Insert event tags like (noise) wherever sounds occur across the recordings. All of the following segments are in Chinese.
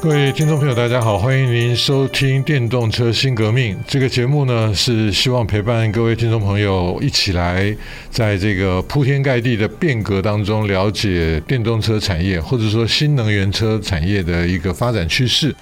各位听众朋友，大家好，欢迎您收听《电动车新革命》这个节目呢，是希望陪伴各位听众朋友一起来，在这个铺天盖地的变革当中，了解电动车产业或者说新能源车产业的一个发展趋势。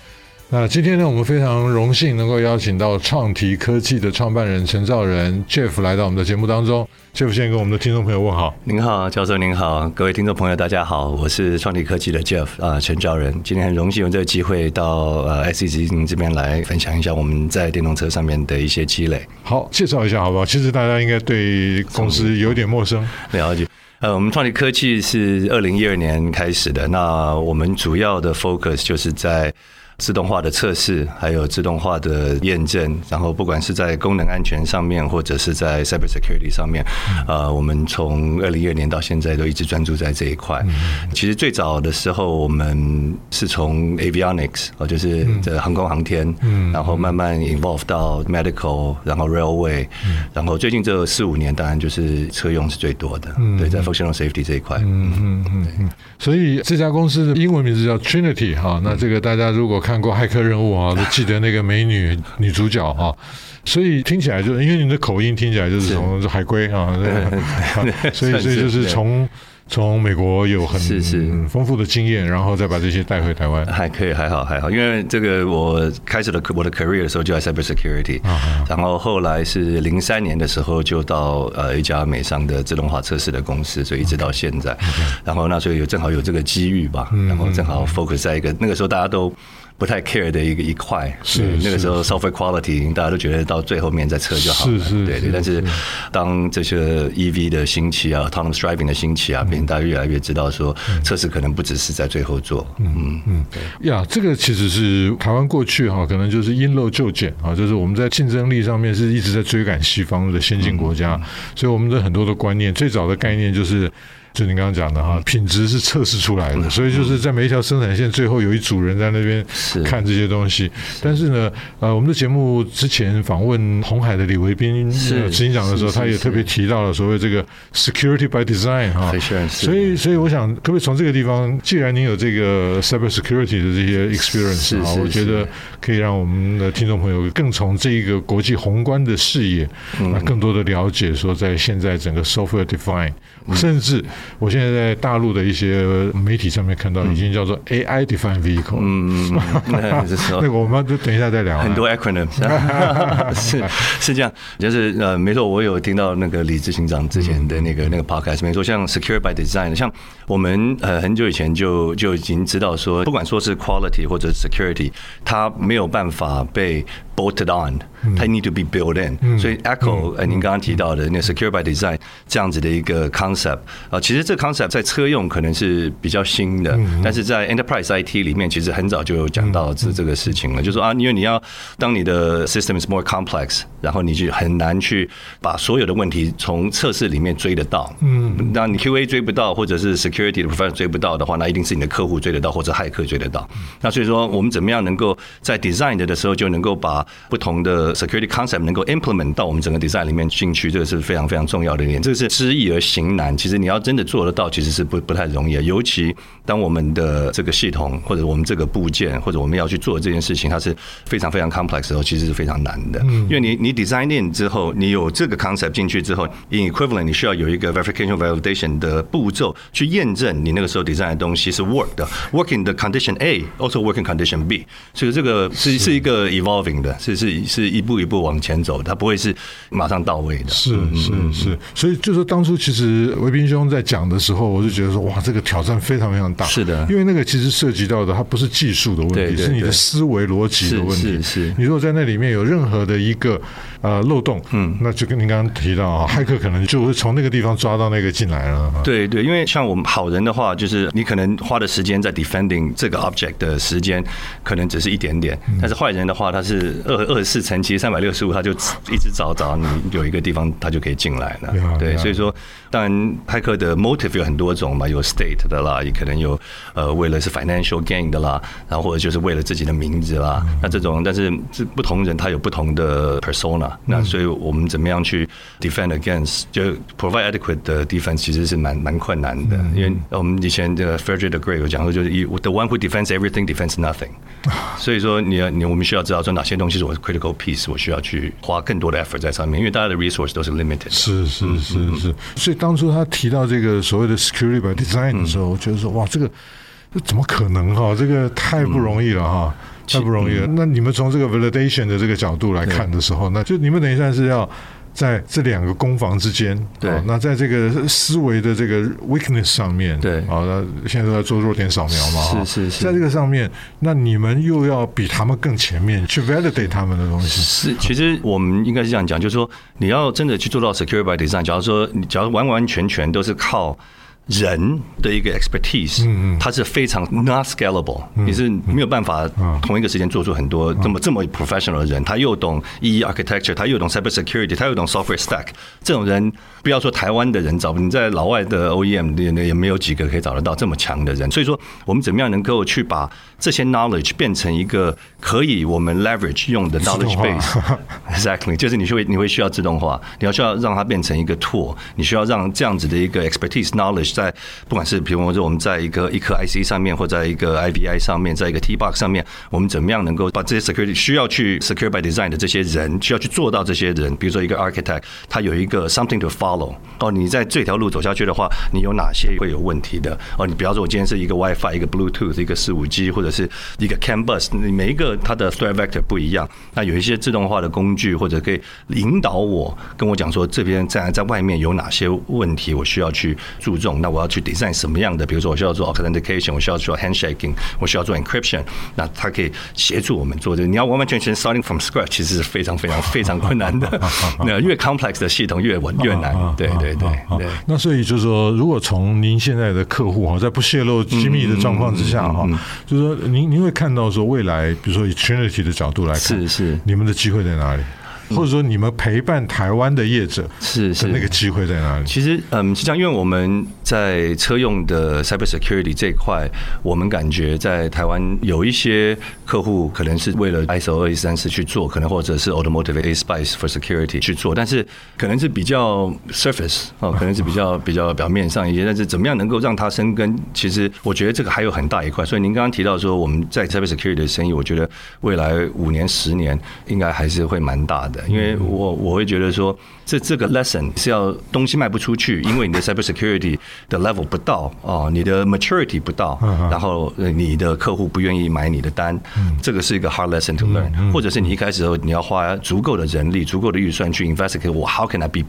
那今天呢，我们非常荣幸能够邀请到创提科技的创办人陈兆仁 Jeff 来到我们的节目当中。Jeff 先跟我们的听众朋友问好。您好，教授您好，各位听众朋友大家好，我是创提科技的 Jeff 啊，陈兆仁。今天很荣幸有这个机会到呃 SEC 这边来分享一下我们在电动车上面的一些积累。好，介绍一下好不好？其实大家应该对公司有点陌生。了解。呃，我们创立科技是二零一二年开始的，那我们主要的 focus 就是在。自动化的测试，还有自动化的验证，然后不管是在功能安全上面，或者是在 cyber security 上面，呃，我们从二零一二年到现在都一直专注在这一块。其实最早的时候，我们是从 avionics，哦，就是这航空航天，然后慢慢 involve 到 medical，然后 railway，然后最近这四五年，当然就是车用是最多的，对，在 functional safety 这一块。嗯嗯嗯嗯。所以这家公司的英文名字叫 Trinity 哈，那这个大家如果看过《骇客任务》啊，(laughs) 都记得那个美女女主角啊，所以听起来就是因为你的口音听起来就是从海归啊，(laughs) 所以所以就是从。从美国有很是是丰富的经验，然后再把这些带回台湾，还可以，还好，还好。因为这个我开始了我的 career 的时候就在 cyber security，然后后来是零三年的时候就到呃一家美商的自动化测试的公司，所以一直到现在。然后那时候有正好有这个机遇吧，然后正好 focus 在一个那个时候大家都。不太 care 的一个一块，是那个时候 software quality 大家都觉得到最后面再测就好。了，对对。但是当这些 EV 的兴起啊，autonomous driving 的兴起啊，变大家越来越知道说测试可能不只是在最后做，嗯嗯。对。呀，这个其实是台湾过去哈，可能就是因陋就简啊，就是我们在竞争力上面是一直在追赶西方的先进国家，所以我们的很多的观念，最早的概念就是。就您刚刚讲的哈，品质是测试出来的，所以就是在每一条生产线最后有一组人在那边看这些东西。但是呢，呃，我们的节目之前访问红海的李维斌执行长的时候，他也特别提到了所谓这个 security by design 哈。所以，所以我想，可不可以从这个地方，既然您有这个 cyber security 的这些 experience 啊，我觉得可以让我们的听众朋友更从这一个国际宏观的视野，那更多的了解说，在现在整个 software define，甚至。我现在在大陆的一些媒体上面看到，已经叫做 AI defined vehicle。嗯嗯，(laughs) 那个我们就等一下再聊。很多 acronym (laughs) 是是这样，就是呃，没错，我有听到那个李执行长之前的那个那个 podcast，没错，像 secure by design，像我们呃很久以前就就已经知道说，不管说是 quality 或者 security，它没有办法被 bolted on，它 need to be built in。所以 echo，呃，您刚刚提到的那个 secure by design 这样子的一个 concept 啊，其实。这个 concept 在车用可能是比较新的，但是在 enterprise IT 里面，其实很早就有讲到这这个事情了。就是说啊，因为你要当你的 system is more complex，然后你就很难去把所有的问题从测试里面追得到。嗯，那你 QA 追不到，或者是 security 的部分追不到的话，那一定是你的客户追得到，或者骇客追得到。那所以说，我们怎么样能够在 design 的时候就能够把不同的 security concept 能够 implement 到我们整个 design 里面进去，这个是非常非常重要的一点。这个是知易而行难。其实你要真的做得到，其实是不不太容易，尤其当我们的这个系统或者我们这个部件或者我们要去做这件事情，它是非常非常 complex 的时候，其实是非常难的。嗯因为你你 design in 之后，你有这个 concept 进去之后，in equivalent 你需要有一个 verification validation 的步骤去验证你那个时候 design 的东西是 work 的，working 的 condition A，also working condition B，所以这个是是一个 evolving 的，是是是一步一步往前走，它不会是马上到位的。是是是，所以就是当初其实维斌兄在讲的时候，我就觉得说，哇，这个挑战非常非常大。是的，因为那个其实涉及到的，它不是技术的问题，是你的思维逻辑的问题。是是，你如果在那里面有任何的一个呃漏洞，嗯，那就跟您刚刚提到啊，骇客可能就会从那个地方抓到那个进来了。对对，因为像我们好人的话，就是你可能花的时间在 defending 这个 object 的时间可能只是一点点，但是坏人的话，他是二二十四乘七三百六十五，他就一直找找你有一个地方，他就可以进来了。对，所以说，当然骇客的 motive 有很多种嘛，有 state 的啦，也可能有呃为了是 financial gain 的啦，然后或者就是为了自己的名字啦，那这种，但是这不同人他有不同的 persona，那所以我们怎么样去 defend against 就 provide adequate 的 defense 其实是蛮蛮困难的，因为我们以前的 Frederick the Great 有讲说，就是 the one who defends everything defends nothing，所以说你要你我们需要知道说哪些东西是我的 critical piece，我需要去花更多的 effort 在上面，因为大家的 resource 都是 limited。是是是是，所以当初他提到这个所谓的 security by design 的时候，我觉得说哇，这个这怎么可能哈？这个太不容易了哈，太不容易了。那你们从这个 validation 的这个角度来看的时候，那就你们等于算是要。在这两个攻防之间，对，那在这个思维的这个 weakness 上面，对，好，那现在都在做弱点扫描嘛，是是是，在这个上面，那你们又要比他们更前面去 validate 他们的东西。是，其实我们应该是这样讲，就是说你要真的去做到 secure by design，假如说你假如完完全全都是靠。人的一个 expertise，它是非常 not scalable，你是没有办法同一个时间做出很多这么这么 professional 的人，他又懂 EE architecture，他又懂 cyber security，他又懂 software stack，这种人不要说台湾的人找，你在老外的 OEM 也也没有几个可以找得到这么强的人，所以说我们怎么样能够去把这些 knowledge 变成一个可以我们 leverage 用的 knowledge base，exactly，就是你会你会需要自动化，你要需要让它变成一个 tool，你需要让这样子的一个 expertise knowledge。在不管是比如说我们在一个一颗 IC 上面，或在一个 IVI 上面，在一个 T box 上面，我们怎么样能够把这些 security 需要去 secure by design 的这些人，需要去做到这些人，比如说一个 architect，他有一个 something to follow。哦，你在这条路走下去的话，你有哪些会有问题的？哦，你比方说，我今天是一个 WiFi，一个 Bluetooth，一个四五 G，或者是一个 CAN bus，你每一个它的 threat vector 不一样。那有一些自动化的工具，或者可以引导我，跟我讲说这边在在外面有哪些问题，我需要去注重。那我要去 design 什么样的？比如说，我需要做 authentication，我需要做 handshaking，我需要做 encryption。那它可以协助我们做这个。你要完完全全 starting from scratch，其实是非常非常非常困难的。(laughs) 那越 complex 的系统越稳越难。对对对对。那所以就是说，如果从您现在的客户哈，在不泄露机密的状况之下哈，就是说，您您会看到说未来，比如说以 Trinity 的角度来看，是是，你们的机会在哪里？或者说，你们陪伴台湾的业者是是那个机会在哪里？其实，嗯，是这样，因为我们在车用的 cyber security 这一块，我们感觉在台湾有一些客户可能是为了 ISO 二一三四去做，可能或者是 automotive ASPICE for security 去做，但是可能是比较 surface 哦，可能是比较 (laughs) 比较表面上一些。但是怎么样能够让它生根？其实我觉得这个还有很大一块。所以您刚刚提到说我们在 cyber security 的生意，我觉得未来五年、十年应该还是会蛮大的。因为我我会觉得说，这这个 lesson 是要东西卖不出去，(laughs) 因为你的 cyber security 的 level 不到哦，你的 maturity 不到，然后你的客户不愿意买你的单，这个是一个 hard lesson to learn。或者是你一开始时候你要花足够的人力、足够的预算去 investigate，我 how can I be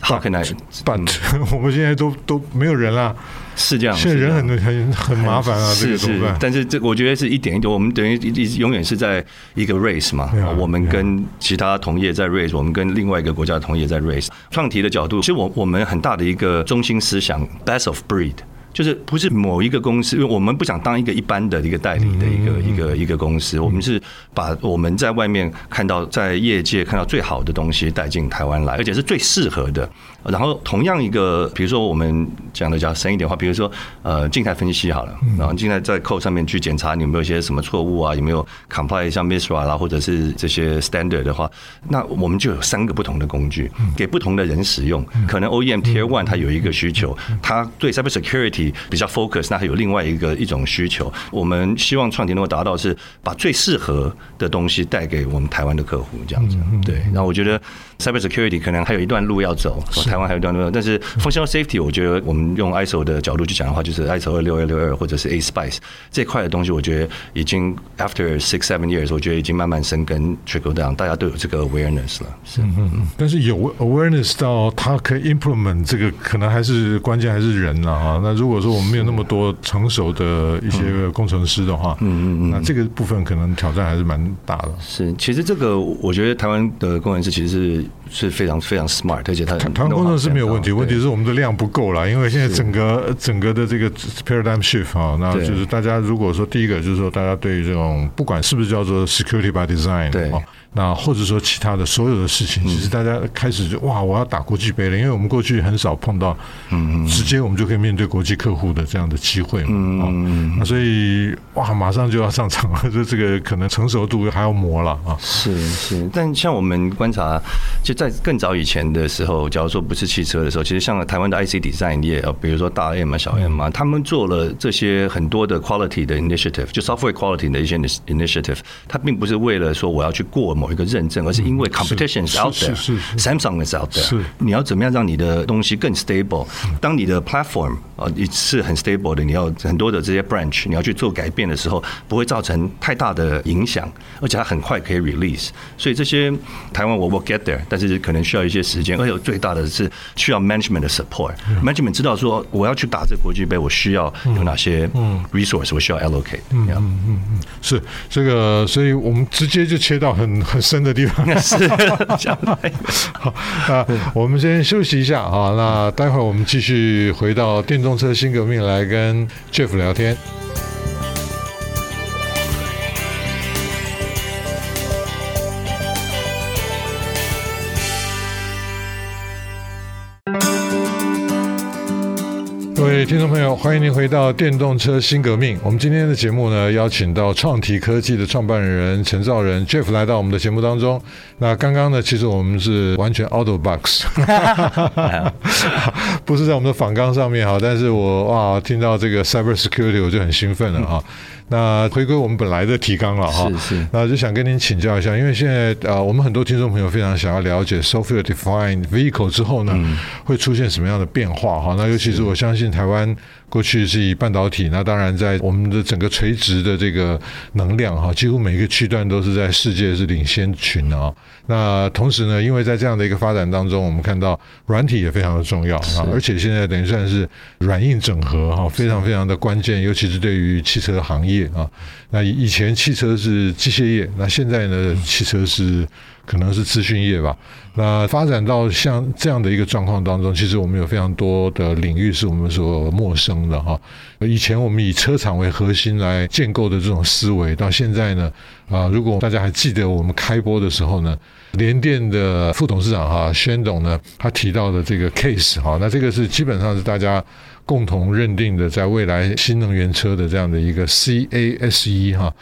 better？How can I? But (laughs) 我们现在都都没有人了，是这样。现在人很很很麻烦啊，这个怎么办？但是这我觉得是一点一点，我们等于一永远是在一个 race 嘛。我们跟其他同业在 race，我们跟另外一个国家的同业在 race。创题的角度，其实我我们很大的一个中心思想，best of breed。就是不是某一个公司，因为我们不想当一个一般的一个代理的一个一个一个公司，我们是把我们在外面看到在业界看到最好的东西带进台湾来，而且是最适合的。然后同样一个，比如说我们讲的较深一点的话，比如说呃静态分析好了，然后静态在 code 上面去检查你有没有一些什么错误啊，有没有 comply 像 MISRA 啦，或者是这些 standard 的话，那我们就有三个不同的工具给不同的人使用。可能 OEM Tier One 它有一个需求，它对 Cyber Security 比较 focus，那还有另外一个一种需求。我们希望创庭能够达到是把最适合的东西带给我们台湾的客户，这样子。对，然后我觉得 cyber security 可能还有一段路要走，台湾还有一段路要走。但是 functional safety，我觉得我们用 ISO 的角度去讲的话，就是 ISO 二六二六二或者是 ASPICE 这块的东西，我觉得已经 after six seven years，我觉得已经慢慢生根 trickle down，大家都有这个 awareness 了。是，嗯嗯。但是有 awareness 到它可以 implement 这个，可能还是关键还是人了啊。那如果说我们没有那么多成熟的一些工程师的话，嗯嗯嗯，那这个部分可能挑战还是蛮大的。是，其实这个我觉得台湾的工程师其实是是非常非常 smart，而且他他们工程师没有问题，问题是我们的量不够了，因为现在整个整个的这个 paradigm shift 啊，那就是大家如果说第一个就是说大家对于这种不管是不是叫做 security by design，对。那或者说其他的所有的事情，其实大家开始就哇，我要打国际杯了，因为我们过去很少碰到，嗯，直接我们就可以面对国际客户的这样的机会嘛，嗯，那所以哇，马上就要上场了，(laughs) 就这个可能成熟度还要磨了啊。是是，但像我们观察，就在更早以前的时候，假如说不是汽车的时候，其实像台湾的 IC design 业啊，比如说大 M 啊、小 M 啊，他们做了这些很多的 quality 的 initiative，就 software quality 的一些 initiative，它并不是为了说我要去过某。某一个认证，而是因为 competition is out there，Samsung is out there，你要怎么样让你的东西更 stable？当你的 platform 啊，你是很 stable 的，你要很多的这些 branch，你要去做改变的时候，不会造成太大的影响，而且它很快可以 release。所以这些台湾我 will get there，但是可能需要一些时间，而且最大的是需要 management 的 support。management 知道说我要去打这个国际杯，我需要有哪些 resource，我需要 allocate。嗯嗯嗯，是这个，所以我们直接就切到很。很深的地方 (laughs) 是，(laughs) 好，啊我们先休息一下啊，那待会儿我们继续回到电动车新革命来跟 Jeff 聊天。各位听众朋友，欢迎您回到电动车新革命。我们今天的节目呢，邀请到创体科技的创办人陈兆仁 Jeff 来到我们的节目当中。那刚刚呢，其实我们是完全 out of box，(laughs) 不是在我们的访纲上面哈。但是我哇，听到这个 cyber security，我就很兴奋了啊。那回归我们本来的提纲了哈，是是，那就想跟您请教一下，因为现在呃，我们很多听众朋友非常想要了解 software defined vehicle 之后呢，嗯、会出现什么样的变化哈？那尤其是我相信台湾过去是以半导体，那当然在我们的整个垂直的这个能量哈，几乎每一个区段都是在世界是领先群啊。那同时呢，因为在这样的一个发展当中，我们看到软体也非常的重要啊，而且现在等于算是软硬整合哈，非常非常的关键，尤其是对于汽车行业。啊，那以前汽车是机械业，那现在呢，汽车是可能是资讯业吧。那发展到像这样的一个状况当中，其实我们有非常多的领域是我们所陌生的哈。以前我们以车厂为核心来建构的这种思维，到现在呢，啊，如果大家还记得我们开播的时候呢，联电的副董事长哈，宣董呢，他提到的这个 case 哈，那这个是基本上是大家。共同认定的，在未来新能源车的这样的一个 CASE 哈。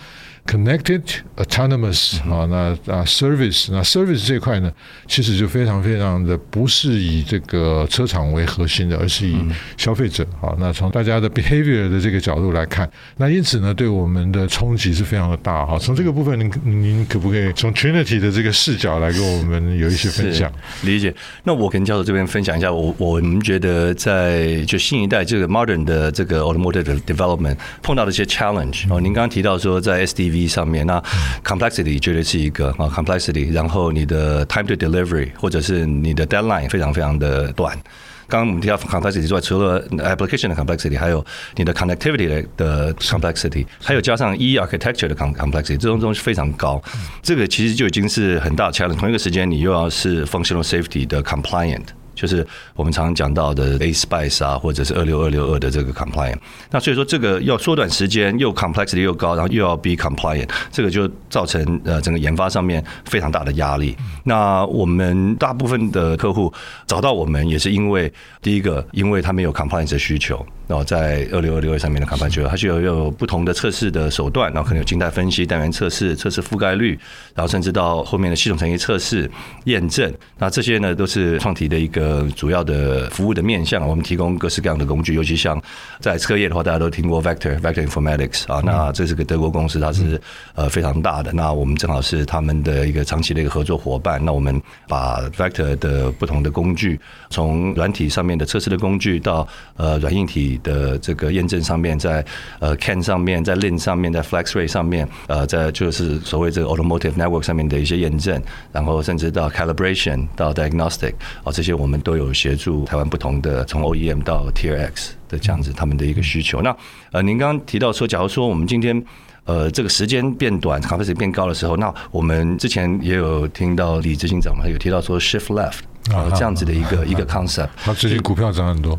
Connected, autonomous 啊，那啊 service，那 service 这块呢，其实就非常非常的不是以这个车厂为核心的，而是以消费者啊。那从大家的 behavior 的这个角度来看，那因此呢，对我们的冲击是非常的大哈。从这个部分，您您可不可以从 Trinity 的这个视角来跟我们有一些分享？理解。那我跟教授这边分享一下，我我们觉得在就新一代这个 modern 的这个 automotive development 碰到的一些 challenge 哦，您刚刚提到说在 SDV 上面，那 complexity 绝对是一个啊 complexity，然后你的 time to delivery 或者是你的 deadline 非常非常的短。刚刚我们提到 complexity 之外，除了 application 的 complexity，还有你的 connectivity 的 complexity，还有加上 E architecture 的 complexity，这种东西非常高。这个其实就已经是很大的 challenge。同一个时间，你又要是 functional safety 的 compliant。就是我们常常讲到的 ASPICE 啊，或者是二六二六二的这个 compliant。那所以说，这个要缩短时间，又 complexity 又高，然后又要 be compliant，这个就造成呃整个研发上面非常大的压力。那我们大部分的客户找到我们，也是因为第一个，因为他们有 compliance 的需求。然后在二六二六二上面的 Compatibility，它就有有不同的测试的手段，然后可能有静态分析、单元测试、测试覆盖率，然后甚至到后面的系统层级测试、验证。那这些呢，都是创提的一个主要的服务的面向。我们提供各式各样的工具，尤其像在车业的话，大家都听过 Vector Vector Informatics 啊，那这是个德国公司，它是呃非常大的。那我们正好是他们的一个长期的一个合作伙伴。那我们把 Vector 的不同的工具，从软体上面的测试的工具，到呃软硬体。的这个验证上面，在呃 CAN 上面，在 Lin 上面，在 FlexRay 上面，呃，在就是所谓这个 Automotive Network 上面的一些验证，然后甚至到 Calibration 到 Diagnostic 啊，这些我们都有协助台湾不同的从 OEM 到 Tier X 的这样子他们的一个需求。那呃，您刚刚提到说，假如说我们今天呃这个时间变短，Capacity 变高的时候，那我们之前也有听到李执行长嘛，有提到说 Shift Left。啊，这样子的一个一个 concept，那最近股票涨很多，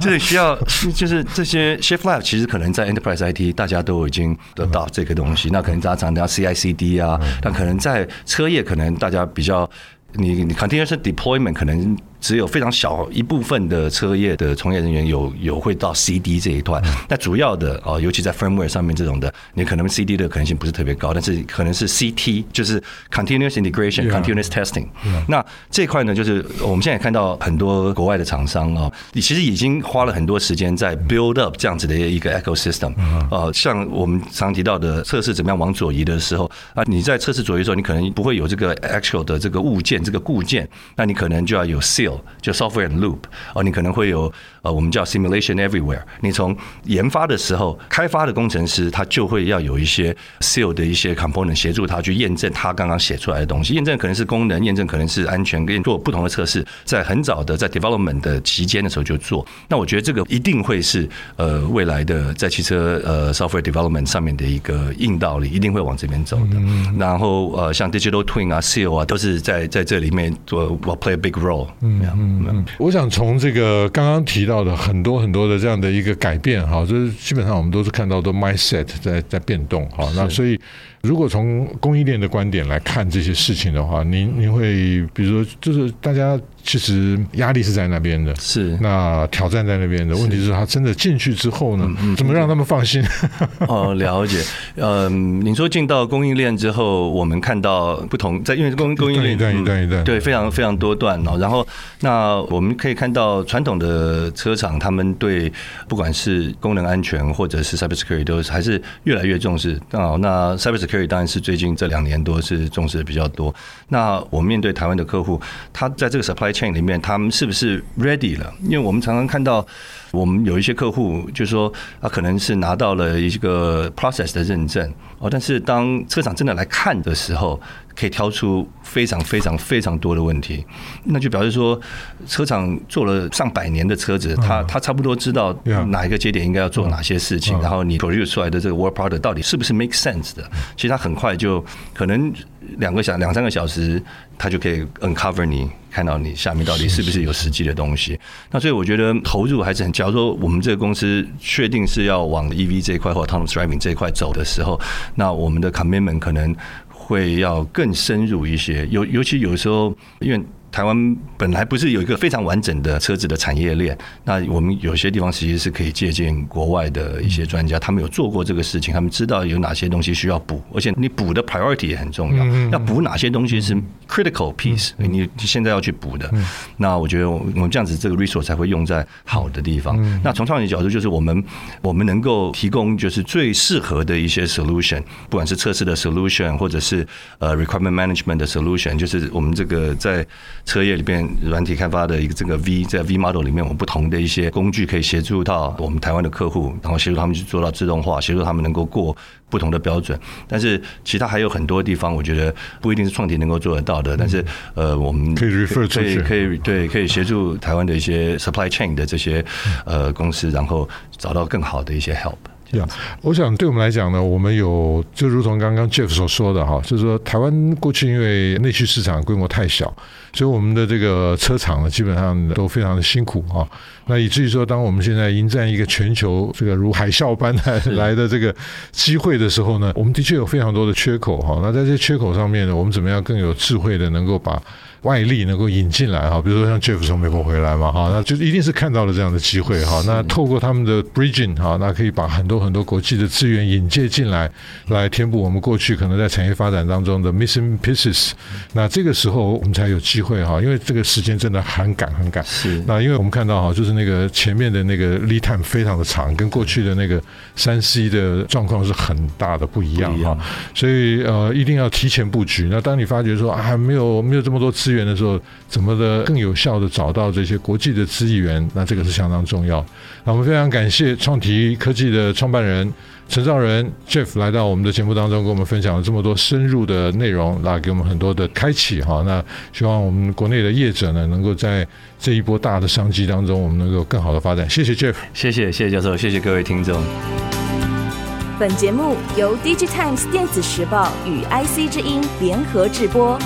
就是需要，就是这些 shift left 其实可能在 enterprise IT 大家都已经得到这个东西，那可能大家常聊 CICD 啊，但可能在车业可能大家比较，你你 continuous deployment 可能。只有非常小一部分的车业的从业人员有有会到 CD 这一段，那主要的哦，尤其在 firmware 上面这种的，你可能 CD 的可能性不是特别高，但是可能是 CT，就是 continuous integration、continuous testing。那这块呢，就是我们现在看到很多国外的厂商啊，你其实已经花了很多时间在 build up 这样子的一个 ecosystem。呃，像我们常提到的测试怎么样往左移的时候啊，你在测试左移的时候，你可能不会有这个 actual 的这个物件这个固件，那你可能就要有 seal。就 software and loop 哦，你可能会有呃，我们叫 simulation everywhere。你从研发的时候，开发的工程师他就会要有一些 seal 的一些 component 协助他去验证他刚刚写出来的东西。验证可能是功能，验证可能是安全，跟做不同的测试。在很早的在 development 的期间的时候就做。那我觉得这个一定会是呃未来的在汽车呃 software development 上面的一个硬道理，一定会往这边走的。嗯然后呃，像 digital twin 啊，seal 啊，都是在在这里面做，will play a big role。嗯。嗯嗯，我想从这个刚刚提到的很多很多的这样的一个改变哈，就是基本上我们都是看到的 mindset 在在变动哈，那所以。如果从供应链的观点来看这些事情的话，您您会比如说，就是大家其实压力是在那边的，是那挑战在那边的。问题是他真的进去之后呢，怎么让他们放心？(laughs) 哦，了解。嗯，你说进到供应链之后，我们看到不同，在因为供供应链一段一段一段，对，非常非常多段哦。然后那我们可以看到传统的车厂，他们对不管是功能安全或者是 cybersecurity 都还是越来越重视。哦，那 cybersecurity Kerry 当然是最近这两年多是重视的比较多。那我们面对台湾的客户，他在这个 supply chain 里面，他们是不是 ready 了？因为我们常常看到，我们有一些客户就是说，他可能是拿到了一个 process 的认证哦，但是当车厂真的来看的时候，可以挑出非常非常非常多的问题，那就表示说，车厂做了上百年的车子，他他差不多知道哪一个节点应该要做哪些事情，然后你 produce 出来的这个 work product 到底是不是 make sense 的？其实他很快就可能两个小两三个小时，他就可以 uncover 你，看到你下面到底是不是有实际的东西。那所以我觉得投入还是很，假如说我们这个公司确定是要往 EV 这一块或 autonomous driving 这一块走的时候，那我们的 commitment 可能。会要更深入一些，尤尤其有时候，因为。台湾本来不是有一个非常完整的车子的产业链，那我们有些地方其实是可以借鉴国外的一些专家，他们有做过这个事情，他们知道有哪些东西需要补，而且你补的 priority 也很重要，要补哪些东西是 critical piece，你现在要去补的。那我觉得我们这样子这个 resource 才会用在好的地方。那从创业角度，就是我们我们能够提供就是最适合的一些 solution，不管是测试的 solution，或者是呃 requirement management 的 solution，就是我们这个在车业里边软体开发的一个这个 V 在 V model 里面，我们不同的一些工具可以协助到我们台湾的客户，然后协助他们去做到自动化，协助他们能够过不同的标准。但是其他还有很多地方，我觉得不一定是创体能够做得到的。但是呃，我们可以 refer 可以可以对可以协助台湾的一些 supply chain 的这些呃公司，然后找到更好的一些 help。呀，我想对我们来讲呢，我们有就如同刚刚 Jeff 所说的哈，就是说台湾过去因为内需市场规模太小，所以我们的这个车厂呢，基本上都非常的辛苦啊。那以至于说，当我们现在迎战一个全球这个如海啸般来 (laughs) 来的这个机会的时候呢，我们的确有非常多的缺口哈。那在这些缺口上面呢，我们怎么样更有智慧的能够把外力能够引进来哈，比如说像 Jeff 从美国回来嘛哈，那就一定是看到了这样的机会哈。那透过他们的 bridging 哈，那可以把很多很多国际的资源引介进来，来填补我们过去可能在产业发展当中的 missing pieces。那这个时候我们才有机会哈，因为这个时间真的很赶很赶。是。那因为我们看到哈，就是那个前面的那个 lead time 非常的长，跟过去的那个三 C 的状况是很大的不一样哈。所以呃，一定要提前布局。那当你发觉说啊，没有没有这么多资源的时候，怎么的更有效的找到这些国际的资源？那这个是相当重要。那我们非常感谢创提科技的创办人陈兆仁 Jeff 来到我们的节目当中，跟我们分享了这么多深入的内容，那给我们很多的开启哈。那希望我们国内的业者呢，能够在这一波大的商机当中，我们能够更好的发展。谢谢 Jeff，谢谢谢谢教授，谢谢各位听众。本节目由 DigiTimes 电子时报与 IC 之音联合制播。